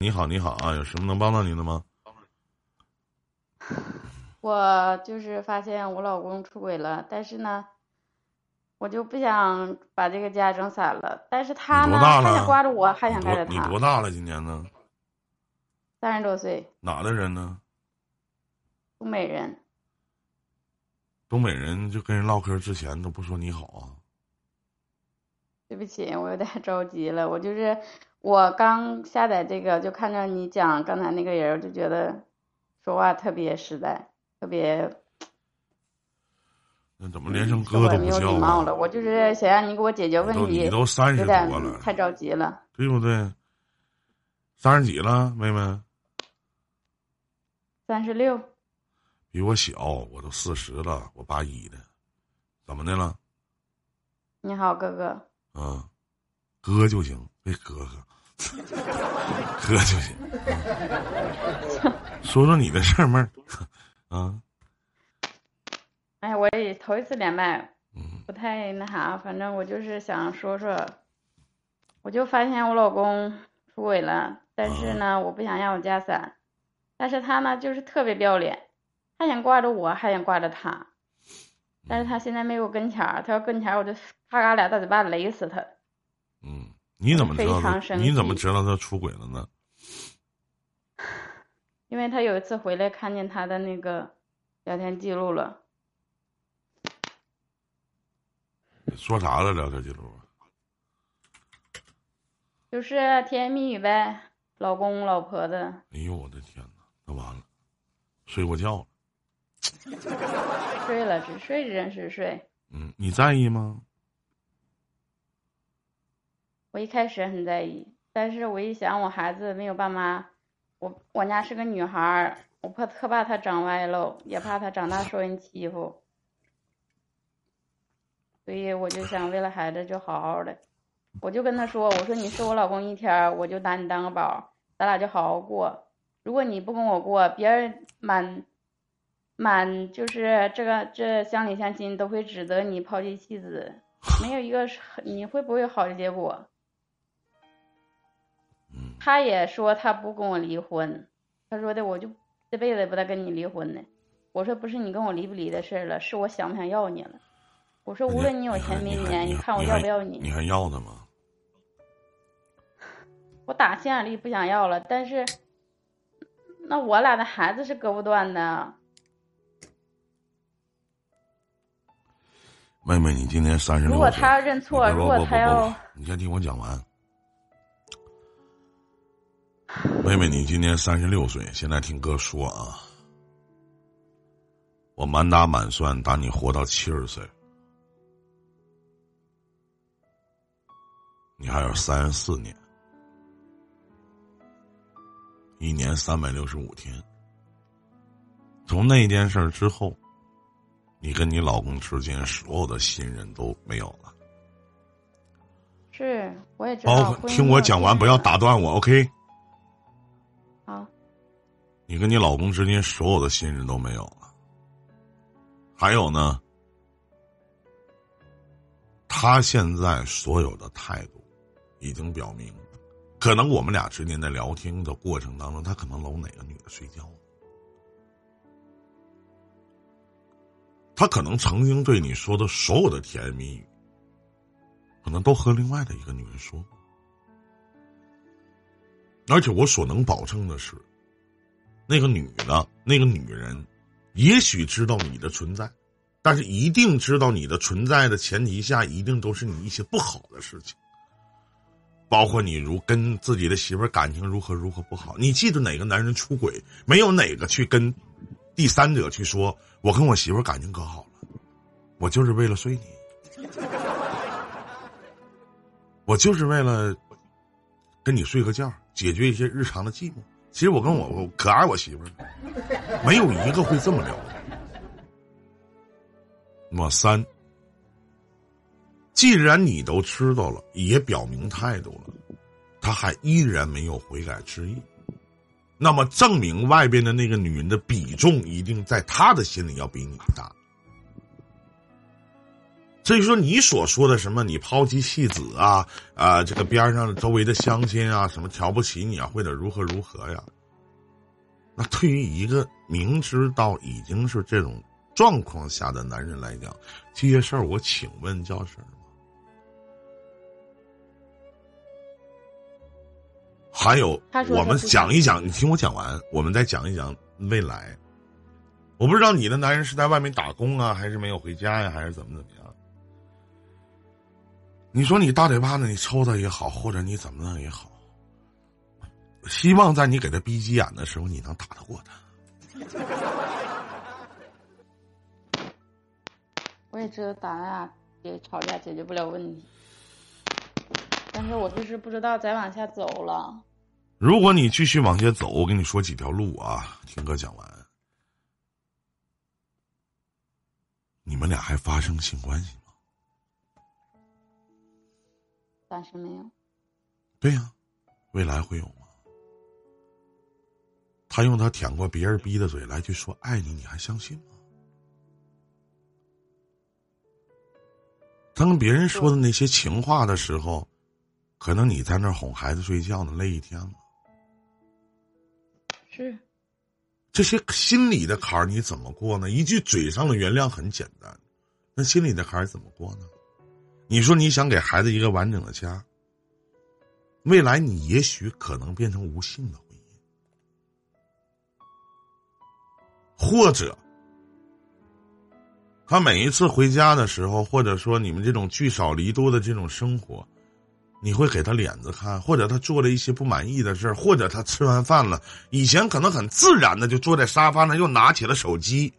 你好，你好啊，有什么能帮到您的吗？我就是发现我老公出轨了，但是呢，我就不想把这个家整散了。但是他呢，还想挂着我，还想盖着他你。多大了？今年呢？三十多岁，哪的人呢？东北人。东北人就跟人唠嗑之前都不说你好啊？对不起，我有点着急了。我就是我刚下载这个，就看着你讲刚才那个人，我就觉得说话特别实在，特别那怎么连声哥都不？礼貌了。我就是想让你给我解决问题，你都三十多了，太着急了。对不对？三十几了，妹妹三十六，比我小，我都四十了，我八一的，怎么的了？你好，哥哥。啊，哥就行，别哥哥，哥就行。说说你的事儿，妹儿。啊，哎，我也头一次连麦，嗯不太那啥，反正我就是想说说，我就发现我老公出轨了，但是呢，我不想让我家伞，但是他呢就是特别不要脸，还想挂着我，还想挂着他，但是他现在没有跟前儿，他要跟前儿我就咔咔俩大嘴巴勒死他。嗯，你怎么知道你怎么知道他出轨了呢？因为他有一次回来看见他的那个聊天记录了，说啥了？聊天记录？就是甜言蜜语呗，老公老婆的。哎呦我的天哪，那完了，睡过觉了。睡了，只睡真是睡。嗯，你在意吗？我一开始很在意，但是我一想我孩子没有爸妈，我我家是个女孩儿，我怕特怕她长歪喽，也怕她长大受人欺负，所以我就想为了孩子就好好的，我就跟他说，我说你是我老公一天，我就拿你当个宝，咱俩就好好过。如果你不跟我过，别人满满就是这个这乡里乡亲都会指责你抛弃妻子，没有一个你会不会有好的结果？嗯他也说他不跟我离婚，他说的我就这辈子也不带跟你离婚的。我说不是你跟我离不离的事儿了，是我想不想要你了。我说无论你有钱没还钱，你看我要不要你你还要他吗？我打心眼里不想要了，但是那我俩的孩子是割不断的。妹妹，你今年三十。如果他要认错，如果他要不，你先听我讲完。妹妹，你今年三十六岁，现在听哥说啊，我满打满算打你活到七十岁，你还有三十四年，一年三百六十五天。从那件事儿之后，你跟你老公之间所有的信任都没有了。是我也知包道。括听我讲完，不要打断我，OK？你跟你老公之间所有的信任都没有了。还有呢，他现在所有的态度已经表明，可能我们俩之间在聊天的过程当中，他可能搂哪个女的睡觉。他可能曾经对你说的所有的甜言蜜语，可能都和另外的一个女人说。而且我所能保证的是，那个女的，那个女人，也许知道你的存在，但是一定知道你的存在的前提下，一定都是你一些不好的事情，包括你如跟自己的媳妇感情如何如何不好。你记得哪个男人出轨，没有哪个去跟第三者去说，我跟我媳妇感情可好了，我就是为了睡你，我就是为了跟你睡个觉，解决一些日常的寂寞。其实我跟我我可爱我媳妇儿，没有一个会这么聊的。那么三，既然你都知道了，也表明态度了，他还依然没有悔改之意，那么证明外边的那个女人的比重一定在他的心里要比你大。至于说你所说的什么，你抛妻弃子啊啊，这个边上周围的乡亲啊，什么瞧不起你啊，或者如何如何呀？那对于一个明知道已经是这种状况下的男人来讲，这些事儿，我请问叫什么？还有，我们讲一讲，你听我讲完，我们再讲一讲未来。我不知道你的男人是在外面打工啊，还是没有回家呀，还是怎么怎么样？你说你大嘴巴子，你抽他也好，或者你怎么弄也好。希望在你给他逼急眼的时候，你能打得过他。我也知道打架也吵架解决不了问题，但是我就是不知道再往下走了。如果你继续往下走，我跟你说几条路啊，听哥讲完。你们俩还发生性关系暂时没有。对呀，未来会有吗？他用他舔过别人逼的嘴来去说爱你，你还相信吗？当别人说的那些情话的时候，可能你在那哄孩子睡觉呢，累一天了。是。这些心里的坎儿你怎么过呢？一句嘴上的原谅很简单，那心里的坎儿怎么过呢？你说你想给孩子一个完整的家，未来你也许可能变成无性的婚姻。或者，他每一次回家的时候，或者说你们这种聚少离多的这种生活，你会给他脸子看，或者他做了一些不满意的事儿，或者他吃完饭了，以前可能很自然的就坐在沙发上，又拿起了手机。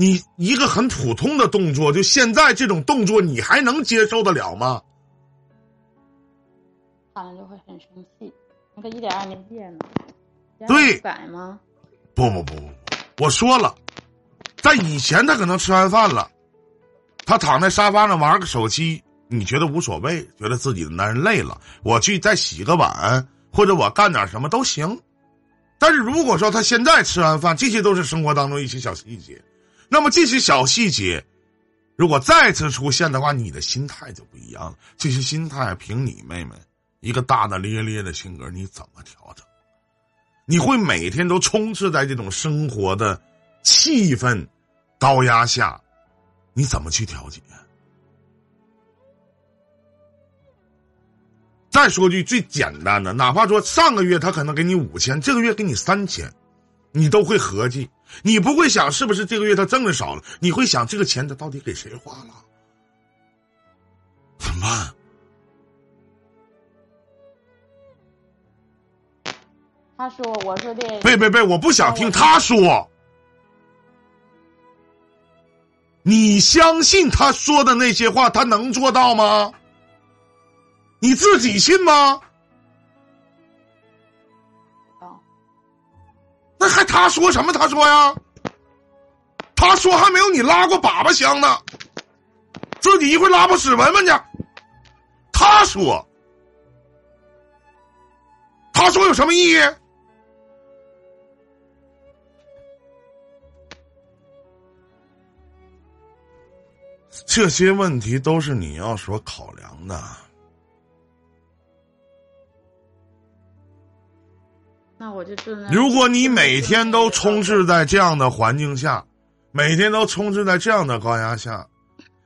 你一个很普通的动作，就现在这种动作，你还能接受得了吗？看了就会很生气，那个一点也没变呢。对，改吗？不不不不，我说了，在以前他可能吃完饭了，他躺在沙发上玩个手机，你觉得无所谓，觉得自己的男人累了，我去再洗个碗，或者我干点什么都行。但是如果说他现在吃完饭，这些都是生活当中一些小细节，那么这些小细节，如果再次出现的话，你的心态就不一样了。这些心态，凭你妹妹一个大大咧咧的性格，你怎么调整？你会每天都充斥在这种生活的气氛高压下，你怎么去调节？再说句最简单的，哪怕说上个月他可能给你五千，这个月给你三千，你都会合计，你不会想是不是这个月他挣的少了，你会想这个钱他到底给谁花了？怎么办？他说：“我说的。”别别别！我不想听他说。你相信他说的那些话，他能做到吗？你自己信吗？还他说什么？他说呀？他说还没有你拉过粑粑香呢。自己一会拉不屎闻闻去。他说。他说有什么意义？这些问题都是你要所考量的。那我就如果你每天都充斥在这样的环境下，每天都充斥在这样的高压下，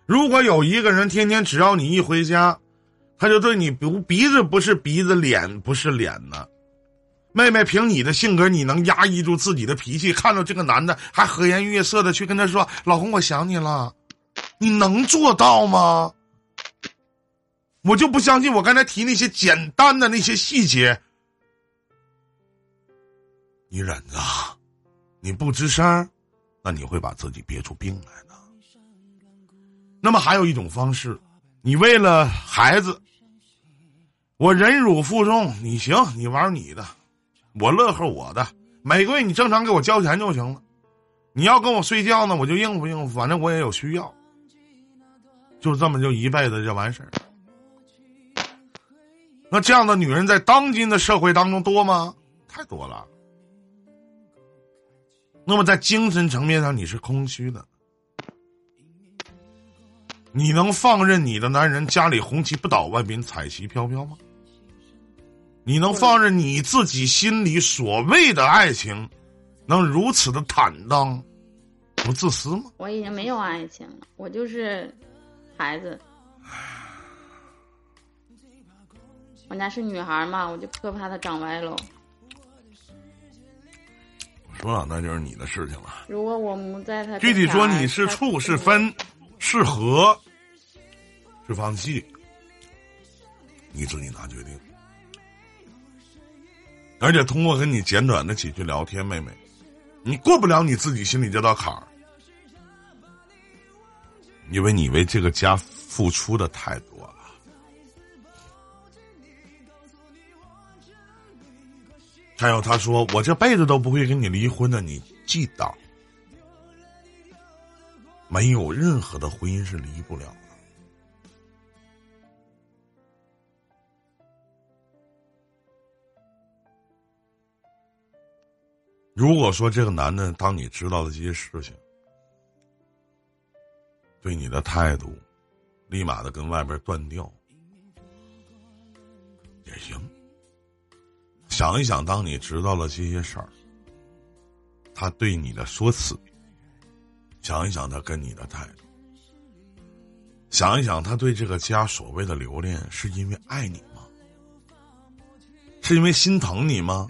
如果有一个人天天只要你一回家，他就对你不鼻子不是鼻子，脸不是脸呢？妹妹，凭你的性格，你能压抑住自己的脾气？看到这个男的还和颜悦色的去跟他说：“老公，我想你了。”你能做到吗？我就不相信，我刚才提那些简单的那些细节，你忍着，你不吱声，那你会把自己憋出病来的。那么还有一种方式，你为了孩子，我忍辱负重，你行，你玩你的，我乐呵我的，每个月你正常给我交钱就行了。你要跟我睡觉呢，我就应付应付，反正我也有需要。就这么就一辈子就完事儿？那这样的女人在当今的社会当中多吗？太多了。那么在精神层面上你是空虚的，你能放任你的男人家里红旗不倒，外边彩旗飘飘吗？你能放任你自己心里所谓的爱情，能如此的坦荡，不自私吗？我已经没有爱情了，我就是孩子。我家是女孩嘛，我就特怕她长歪喽。说了，那就是你的事情了。如果我不在他具体说，你是处是分是合是放弃，你自己拿决定。而且通过跟你简短的几句聊天，妹妹，你过不了你自己心里这道坎儿，因为你为这个家付出的太多了。还有他说：“我这辈子都不会跟你离婚的，你记得，没有任何的婚姻是离不了的。”如果说这个男的，当你知道了这些事情，对你的态度，立马的跟外边断掉，也行。想一想，当你知道了这些事儿，他对你的说辞，想一想他跟你的态度，想一想他对这个家所谓的留恋，是因为爱你吗？是因为心疼你吗？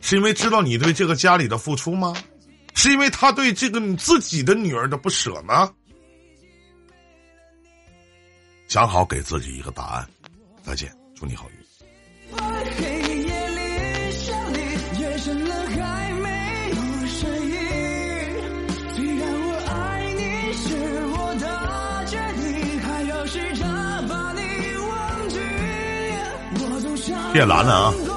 是因为知道你对这个家里的付出吗？是因为他对这个你自己的女儿的不舍吗？想好给自己一个答案。再见，祝你好运。别拦了啊！